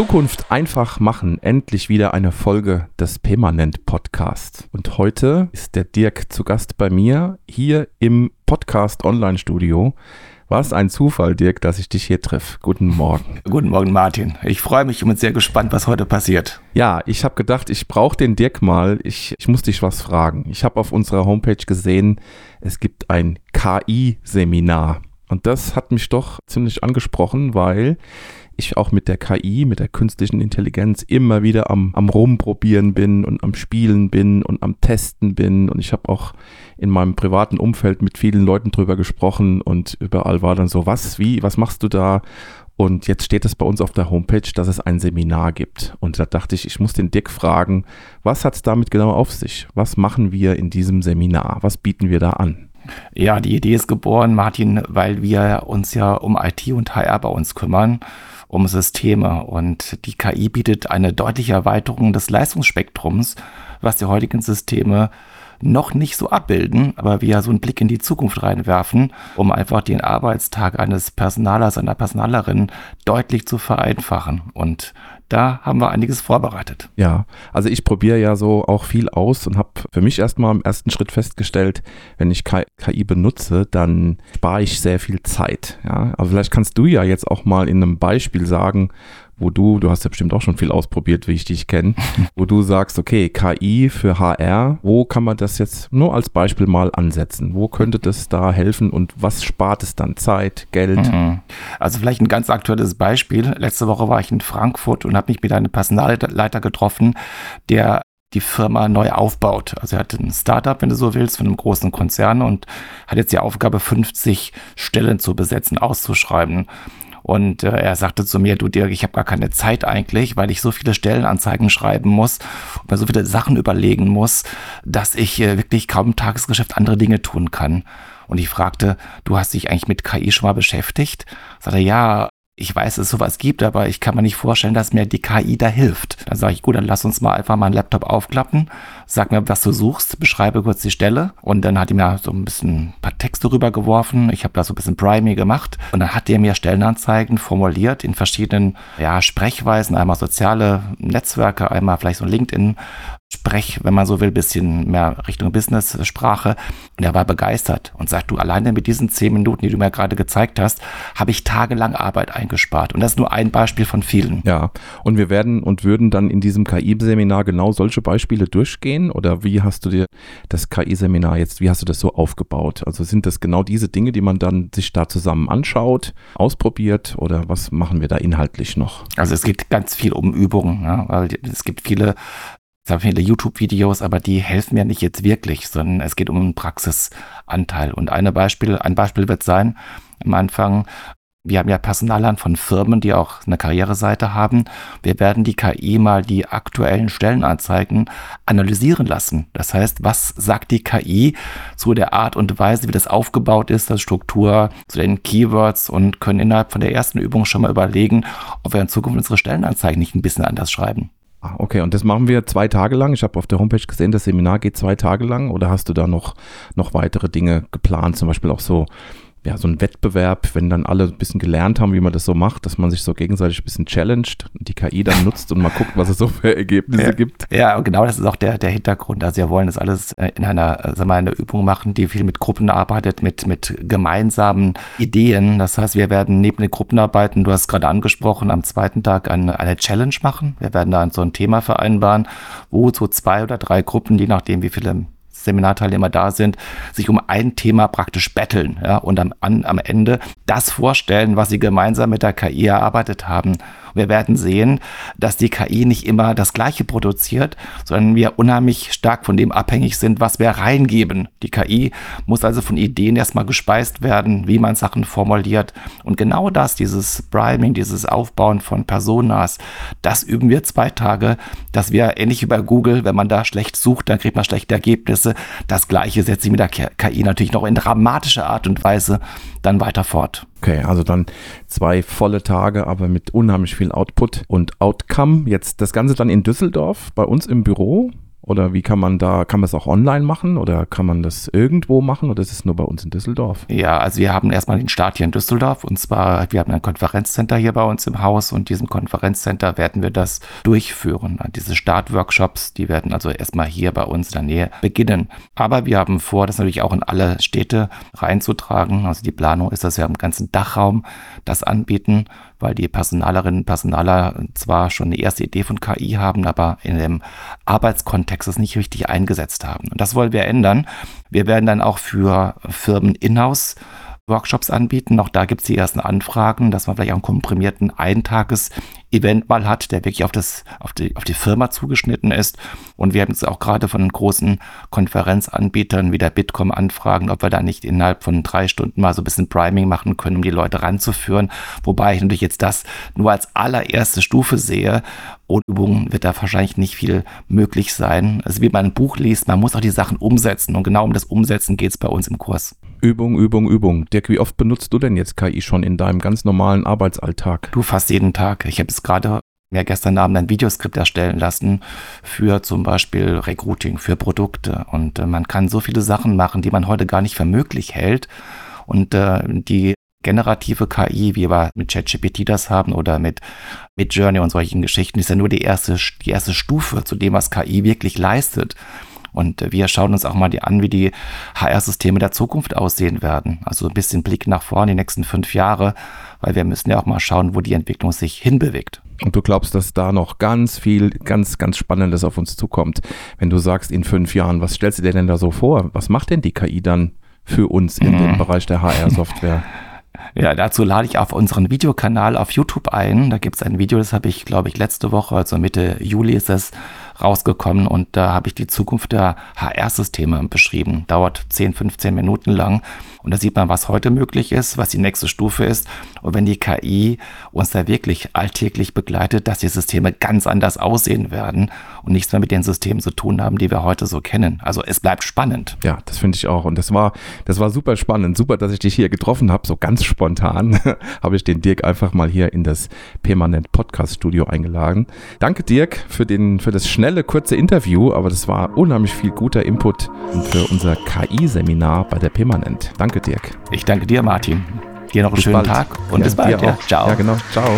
Zukunft einfach machen. Endlich wieder eine Folge des Permanent Podcast. Und heute ist der Dirk zu Gast bei mir hier im Podcast Online Studio. Was ein Zufall, Dirk, dass ich dich hier treffe. Guten Morgen. Guten Morgen, Martin. Ich freue mich und bin sehr gespannt, was heute passiert. Ja, ich habe gedacht, ich brauche den Dirk mal. Ich, ich muss dich was fragen. Ich habe auf unserer Homepage gesehen, es gibt ein KI-Seminar. Und das hat mich doch ziemlich angesprochen, weil ich auch mit der KI, mit der künstlichen Intelligenz immer wieder am, am Rumprobieren bin und am Spielen bin und am Testen bin. Und ich habe auch in meinem privaten Umfeld mit vielen Leuten drüber gesprochen und überall war dann so, was, wie, was machst du da? Und jetzt steht es bei uns auf der Homepage, dass es ein Seminar gibt. Und da dachte ich, ich muss den Dick fragen, was hat es damit genau auf sich? Was machen wir in diesem Seminar? Was bieten wir da an? Ja, die Idee ist geboren, Martin, weil wir uns ja um IT und HR bei uns kümmern um Systeme. Und die KI bietet eine deutliche Erweiterung des Leistungsspektrums, was die heutigen Systeme noch nicht so abbilden, aber wir so einen Blick in die Zukunft reinwerfen, um einfach den Arbeitstag eines Personalers, einer Personalerin deutlich zu vereinfachen. Und da haben wir einiges vorbereitet. Ja, also ich probiere ja so auch viel aus und habe für mich erstmal im ersten Schritt festgestellt, wenn ich KI benutze, dann spare ich sehr viel Zeit. Ja, also vielleicht kannst du ja jetzt auch mal in einem Beispiel sagen, wo du, du hast ja bestimmt auch schon viel ausprobiert, wie ich dich kenne, wo du sagst, okay, KI für HR, wo kann man das jetzt nur als Beispiel mal ansetzen? Wo könnte das da helfen und was spart es dann? Zeit, Geld? Mhm. Also vielleicht ein ganz aktuelles Beispiel. Letzte Woche war ich in Frankfurt und habe mich mit einem Personalleiter getroffen, der die Firma neu aufbaut. Also er hat ein Startup, wenn du so willst, von einem großen Konzern und hat jetzt die Aufgabe, 50 Stellen zu besetzen, auszuschreiben. Und äh, er sagte zu mir, du Dirk, ich habe gar keine Zeit eigentlich, weil ich so viele Stellenanzeigen schreiben muss und mir so viele Sachen überlegen muss, dass ich äh, wirklich kaum im Tagesgeschäft andere Dinge tun kann. Und ich fragte, du hast dich eigentlich mit KI schon mal beschäftigt? Sagte ja, ich weiß, dass es sowas gibt, aber ich kann mir nicht vorstellen, dass mir die KI da hilft. Dann sage ich, gut, dann lass uns mal einfach meinen Laptop aufklappen, sag mir, was du suchst, beschreibe kurz die Stelle. Und dann hat er mir so ein bisschen ein paar Texte rübergeworfen. Ich habe da so ein bisschen Priming gemacht. Und dann hat er mir Stellenanzeigen formuliert in verschiedenen ja, Sprechweisen, einmal soziale Netzwerke, einmal vielleicht so LinkedIn Sprech, wenn man so will, bisschen mehr Richtung Business-Sprache. Und er war begeistert und sagt, du, alleine mit diesen zehn Minuten, die du mir gerade gezeigt hast, habe ich tagelang Arbeit eingespart. Und das ist nur ein Beispiel von vielen. Ja, und wir werden und würden dann in diesem KI-Seminar genau solche Beispiele durchgehen? Oder wie hast du dir das KI-Seminar jetzt, wie hast du das so aufgebaut? Also sind das genau diese Dinge, die man dann sich da zusammen anschaut, ausprobiert oder was machen wir da inhaltlich noch? Also es geht ganz viel um Übungen, ja, weil es gibt viele habe viele YouTube-Videos, aber die helfen mir nicht jetzt wirklich, sondern es geht um einen Praxisanteil. Und eine Beispiel, ein Beispiel wird sein, am Anfang, wir haben ja Personalern von Firmen, die auch eine Karriereseite haben. Wir werden die KI mal die aktuellen Stellenanzeigen analysieren lassen. Das heißt, was sagt die KI zu der Art und Weise, wie das aufgebaut ist, das Struktur, zu den Keywords und können innerhalb von der ersten Übung schon mal überlegen, ob wir in Zukunft unsere Stellenanzeigen nicht ein bisschen anders schreiben. Ah, okay, und das machen wir zwei Tage lang. Ich habe auf der Homepage gesehen, das Seminar geht zwei Tage lang. Oder hast du da noch, noch weitere Dinge geplant? Zum Beispiel auch so ja, so ein Wettbewerb, wenn dann alle ein bisschen gelernt haben, wie man das so macht, dass man sich so gegenseitig ein bisschen challenged und die KI dann nutzt und mal guckt, was es so für Ergebnisse ja, gibt. Ja, genau das ist auch der, der Hintergrund. Also wir wollen das alles äh, in einer, äh, sagen wir, einer Übung machen, die viel mit Gruppen arbeitet, mit, mit gemeinsamen Ideen. Das heißt, wir werden neben den Gruppenarbeiten, du hast gerade angesprochen, am zweiten Tag eine, eine Challenge machen. Wir werden da so ein Thema vereinbaren, wo so zwei oder drei Gruppen, je nachdem, wie viele Seminarteilnehmer da sind, sich um ein Thema praktisch betteln ja, und am, an, am Ende das vorstellen, was sie gemeinsam mit der KI erarbeitet haben. Wir werden sehen, dass die KI nicht immer das Gleiche produziert, sondern wir unheimlich stark von dem abhängig sind, was wir reingeben. Die KI muss also von Ideen erstmal gespeist werden, wie man Sachen formuliert. Und genau das, dieses Priming, dieses Aufbauen von Personas, das üben wir zwei Tage, dass wir ähnlich bei Google, wenn man da schlecht sucht, dann kriegt man schlechte Ergebnisse. Das Gleiche setze ich mit der KI natürlich noch in dramatischer Art und Weise dann weiter fort. Okay, also dann zwei volle Tage, aber mit unheimlich viel Output und Outcome. Jetzt das Ganze dann in Düsseldorf bei uns im Büro Oder wie kann man da, kann man es auch online machen oder kann man das irgendwo machen oder ist es nur bei uns in Düsseldorf? Ja, also wir haben erstmal den Start hier in Düsseldorf und zwar, wir haben ein Konferenzcenter hier bei uns im Haus und diesem Konferenzcenter werden wir das durchführen. Diese Startworkshops, die werden also erstmal hier bei uns in der Nähe beginnen. Aber wir haben vor, das natürlich auch in alle Städte reinzutragen. Also die Planung ist, dass wir im ganzen Dachraum das anbieten weil die Personalerinnen und Personaler zwar schon eine erste Idee von KI haben, aber in dem Arbeitskontext es nicht richtig eingesetzt haben. Und das wollen wir ändern. Wir werden dann auch für Firmen in-house Workshops anbieten. Auch da gibt es die ersten Anfragen, dass man vielleicht auch einen komprimierten Eintages- Event mal hat, der wirklich auf, das, auf, die, auf die Firma zugeschnitten ist. Und wir haben jetzt auch gerade von großen Konferenzanbietern wie der Bitkom anfragen, ob wir da nicht innerhalb von drei Stunden mal so ein bisschen Priming machen können, um die Leute ranzuführen. Wobei ich natürlich jetzt das nur als allererste Stufe sehe. Ohne Übungen wird da wahrscheinlich nicht viel möglich sein. Also wie man ein Buch liest, man muss auch die Sachen umsetzen. Und genau um das Umsetzen geht es bei uns im Kurs. Übung, Übung, Übung. Dirk, wie oft benutzt du denn jetzt KI schon in deinem ganz normalen Arbeitsalltag? Du fast jeden Tag. Ich habe es gerade mir gestern Abend ein Videoskript erstellen lassen für zum Beispiel Recruiting, für Produkte. Und äh, man kann so viele Sachen machen, die man heute gar nicht für möglich hält. Und äh, die generative KI, wie wir mit ChatGPT das haben oder mit, mit Journey und solchen Geschichten, ist ja nur die erste, die erste Stufe zu dem, was KI wirklich leistet. Und wir schauen uns auch mal die an, wie die HR-Systeme der Zukunft aussehen werden. Also ein bisschen Blick nach vorne die nächsten fünf Jahre, weil wir müssen ja auch mal schauen, wo die Entwicklung sich hinbewegt. Und du glaubst, dass da noch ganz viel, ganz, ganz Spannendes auf uns zukommt. Wenn du sagst, in fünf Jahren, was stellst du dir denn da so vor? Was macht denn die KI dann für uns in mhm. dem Bereich der HR-Software? Ja, dazu lade ich auf unseren Videokanal auf YouTube ein. Da gibt es ein Video, das habe ich, glaube ich, letzte Woche, also Mitte Juli ist es, rausgekommen und da habe ich die Zukunft der HR-Systeme beschrieben. Dauert 10, 15 Minuten lang und da sieht man, was heute möglich ist, was die nächste Stufe ist und wenn die KI uns da wirklich alltäglich begleitet, dass die Systeme ganz anders aussehen werden und nichts mehr mit den Systemen zu tun haben, die wir heute so kennen. Also es bleibt spannend. Ja, das finde ich auch und das war, das war super spannend. Super, dass ich dich hier getroffen habe, so ganz spontan habe ich den Dirk einfach mal hier in das Permanent Podcast Studio eingeladen. Danke Dirk für den, für das schnelle kurze Interview, aber das war unheimlich viel guter Input für unser KI-Seminar bei der Permanent. Danke, Dirk. Ich danke dir, Martin. Dir noch einen bis schönen bald. Tag und ja, bis bald. Ja. Ciao. Ja, genau. Ciao.